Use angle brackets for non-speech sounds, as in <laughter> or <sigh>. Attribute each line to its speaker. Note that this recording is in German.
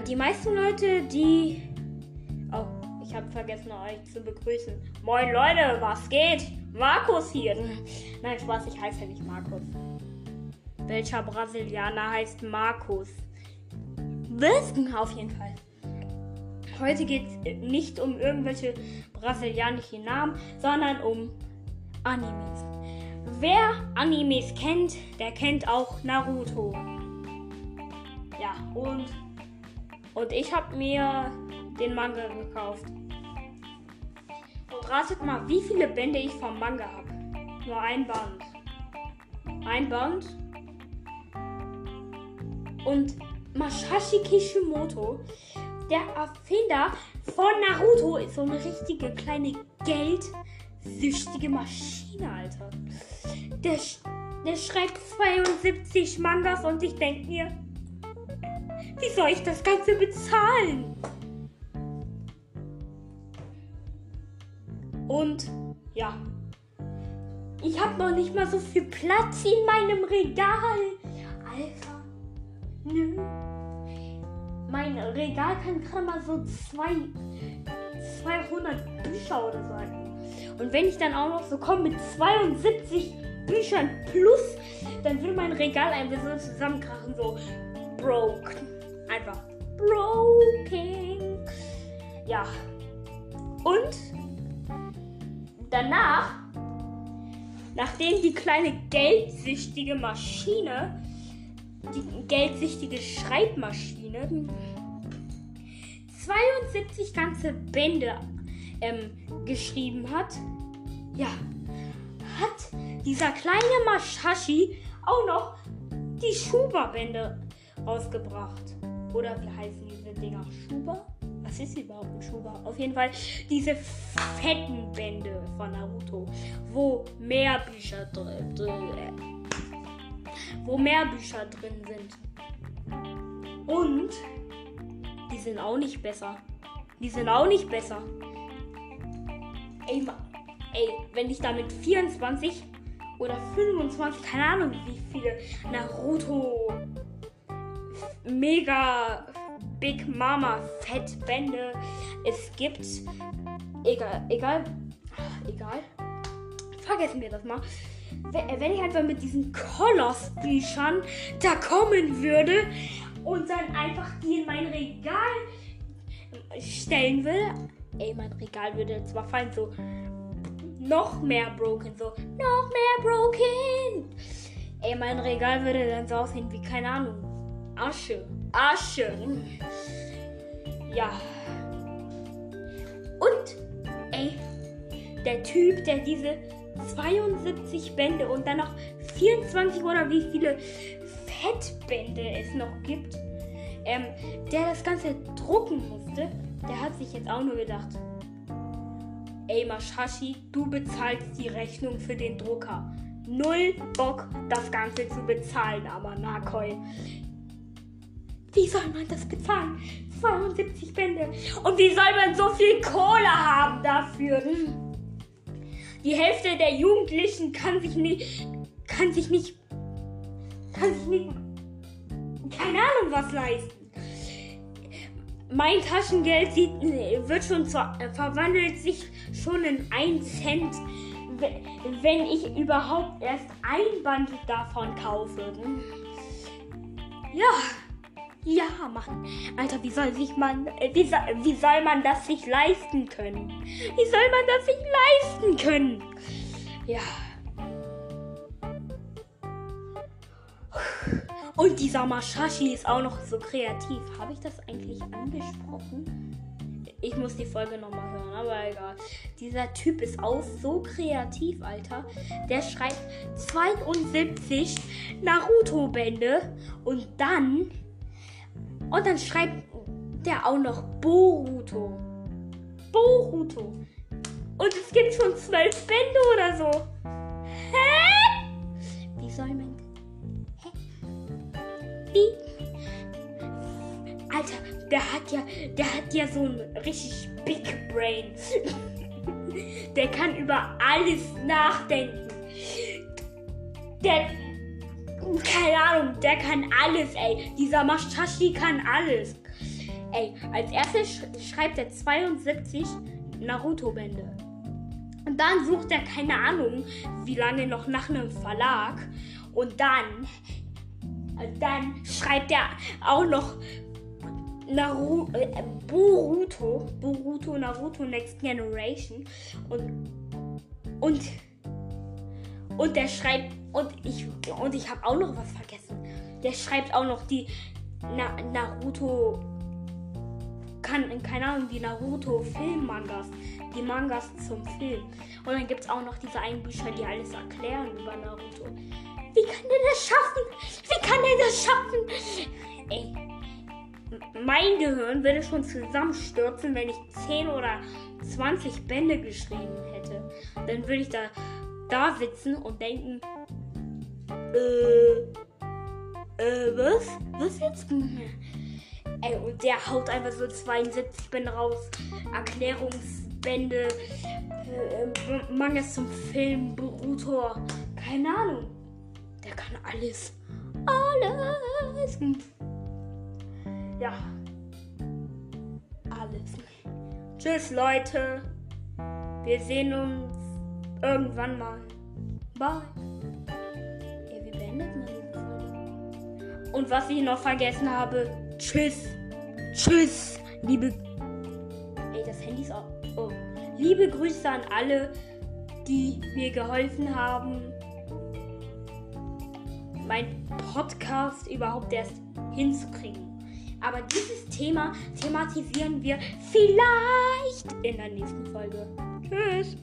Speaker 1: die meisten Leute, die. Oh, ich habe vergessen, euch zu begrüßen. Moin Leute, was geht? Markus hier. <laughs> Nein, Spaß, ich heiße ja nicht Markus. Welcher Brasilianer heißt Markus? Wissen auf jeden Fall. Heute geht es nicht um irgendwelche brasilianischen Namen, sondern um Animes. Wer Animes kennt, der kennt auch Naruto. Ja, und, und ich habe mir den Manga gekauft. Und ratet mal, wie viele Bände ich vom Manga habe. Nur ein Band. Ein Band. Und Masashi Kishimoto, der Erfinder von Naruto, ist so eine richtige kleine geldsüchtige Maschine, Alter. Der, der schreibt 72 Mangas und ich denke mir, wie soll ich das Ganze bezahlen? Und ja, ich habe noch nicht mal so viel Platz in meinem Regal. Alter, nö. Mein Regal kann gerade mal so zwei, 200 Bücher oder so halten. Und wenn ich dann auch noch so komme mit 72 Büchern plus, dann will mein Regal einfach so zusammenkrachen, so broke. Einfach broken. Ja. Und danach, nachdem die kleine geldsüchtige Maschine, die geldsüchtige Schreibmaschine, 72 ganze Bände ähm, geschrieben hat, ja, hat dieser kleine Mashashi auch noch die Schuba-Bände rausgebracht. Oder wie heißen diese Dinger? Schuba? Was ist überhaupt ein Schuba? Auf jeden Fall diese fetten Bände von Naruto, wo mehr Bücher drin, wo mehr Bücher drin sind. Und die sind auch nicht besser. Die sind auch nicht besser. Ey, ey, wenn ich da mit 24 oder 25, keine Ahnung wie viele Naruto mega Big Mama Fettbände es gibt. Egal, egal, egal. Vergessen wir das mal. Wenn ich einfach mit diesen Koloss-Büchern da kommen würde und dann einfach die in mein Regal stellen will, ey, mein Regal würde zwar fallen, so noch mehr broken, so noch mehr broken. Ey, mein Regal würde dann so aussehen wie, keine Ahnung, Asche. Asche. Ja. Und, ey, der Typ, der diese 72 Bände und dann noch 24 oder wie viele Fettbände es noch gibt, ähm, der das Ganze drucken musste, der hat sich jetzt auch nur gedacht, ey Mashashi, du bezahlst die Rechnung für den Drucker. Null Bock, das Ganze zu bezahlen, aber Nakoi. Wie soll man das bezahlen? 72 Bände. Und wie soll man so viel Kohle haben dafür? Die Hälfte der Jugendlichen kann sich nicht, kann sich nicht, kann sich nicht, keine Ahnung was leisten mein Taschengeld sieht, wird schon verwandelt sich schon in 1 Cent, wenn ich überhaupt erst ein Band davon kaufe. Ja. Ja, Mann. Alter, wie soll sich man. Wie, wie soll man das sich leisten können? Wie soll man das sich leisten können? Ja. Und dieser Mashashi ist auch noch so kreativ. Habe ich das eigentlich angesprochen? Ich muss die Folge nochmal hören, aber egal. Dieser Typ ist auch so kreativ, Alter. Der schreibt 72 Naruto-Bände und dann. Und dann schreibt der auch noch Boruto. Boruto. Und es gibt schon zwölf Bände oder so. Hä? Wie soll man wie? Alter, der hat ja, der hat ja so ein richtig Big Brain. <laughs> der kann über alles nachdenken. Der, keine Ahnung, der kann alles, ey. Dieser Mashashi kann alles. Ey, als erstes sch schreibt er 72 Naruto-Bände. Und dann sucht er keine Ahnung, wie lange noch nach einem Verlag. Und dann, dann schreibt er auch noch Naru äh, Boruto, Boruto, Naruto Next Generation und und und der schreibt und ich und ich habe auch noch was vergessen. Der schreibt auch noch die Na, Naruto kann keine Ahnung die Naruto Film-Mangas, die Mangas zum Film. Und dann gibt es auch noch diese einen Bücher, die alles erklären über Naruto. Wie kann der das schaffen? Wie kann der das schaffen? Ey, mein Gehirn würde schon zusammenstürzen, wenn ich 10 oder 20 Bände geschrieben hätte. Dann würde ich da, da sitzen und denken, äh, äh, was? Was jetzt? Ey, und der haut einfach so 72 Bände raus. Erklärungsbände, äh, Mangas zum Film, Brutor. Keine Ahnung. Der kann alles. Alles. Ja. Alles. Tschüss, Leute. Wir sehen uns irgendwann mal. Bye. Ja, wie beendet man diese Folge? Und was ich noch vergessen habe. Tschüss. Tschüss. Liebe. Ey, das Handy ist auch. Oh. Liebe Grüße an alle, die mir geholfen haben, mein Podcast überhaupt erst hinzukriegen. Aber dieses Thema thematisieren wir vielleicht in der nächsten Folge. Tschüss.